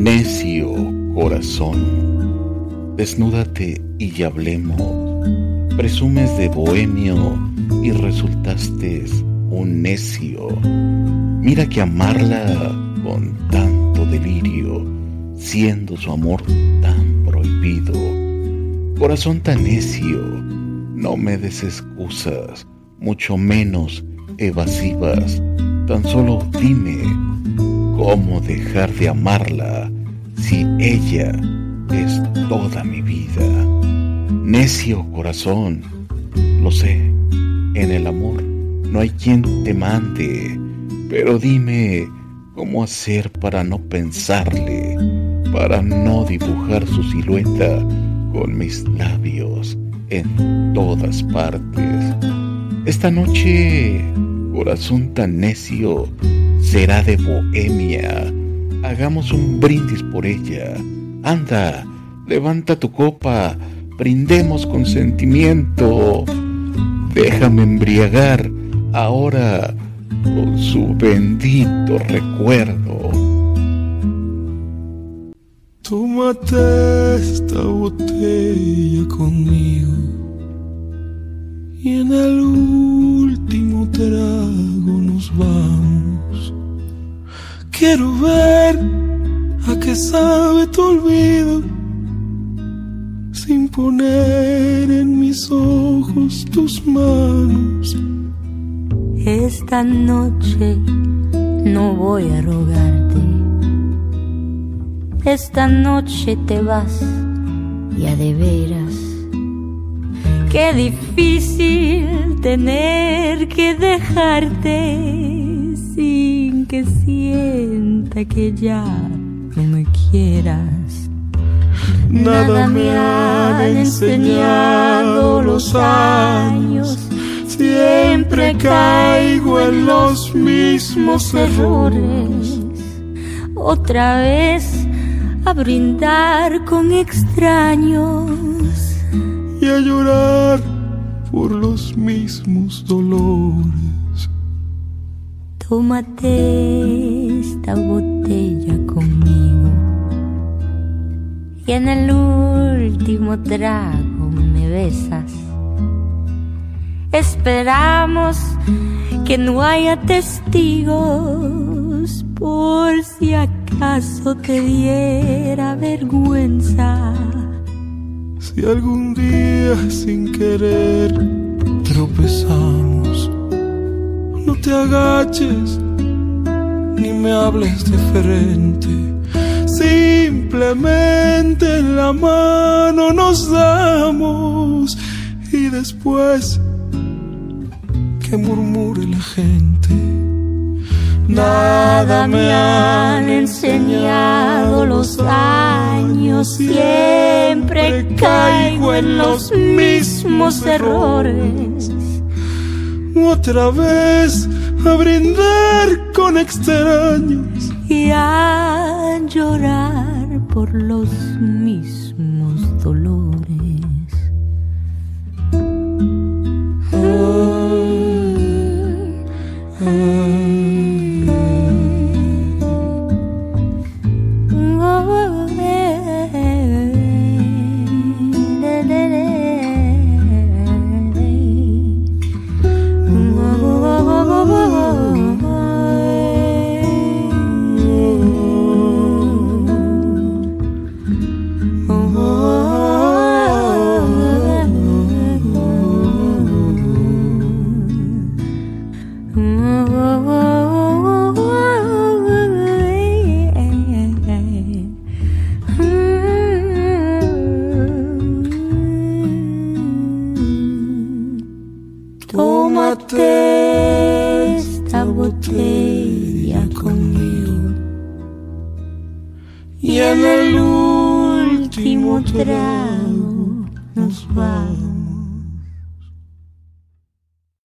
Necio corazón, desnúdate y hablemos. Presumes de bohemio y resultaste un necio. Mira que amarla con tanto delirio, siendo su amor tan prohibido. Corazón tan necio, no me des excusas, mucho menos evasivas. Tan solo dime ¿Cómo dejar de amarla si ella es toda mi vida? Necio corazón, lo sé, en el amor no hay quien te mande, pero dime cómo hacer para no pensarle, para no dibujar su silueta con mis labios en todas partes. Esta noche, corazón tan necio, será de bohemia. Hagamos un brindis por ella. Anda, levanta tu copa, brindemos con sentimiento. Déjame embriagar ahora con su bendito recuerdo. Tómate esta botella conmigo y en el último trago nos vamos. Quiero ver a qué sabe tu olvido sin poner en mis ojos tus manos. Esta noche no voy a rogarte. Esta noche te vas y a de veras. Qué difícil tener que dejarte que sienta que ya no me quieras. Nada me han enseñado los años. Siempre caigo en los mismos errores. Otra vez a brindar con extraños y a llorar por los mismos dolores. Tómate esta botella conmigo y en el último trago me besas. Esperamos que no haya testigos por si acaso te diera vergüenza. Si algún día sin querer tropezamos te agaches ni me hables de frente. Simplemente en la mano nos damos y después que murmure la gente. Nada me han enseñado los años, siempre caigo en los mismos errores otra vez a brindar con extraños y a llorar por los mismos dolores. Tómate esta botella conmigo y en el último trago nos vamos.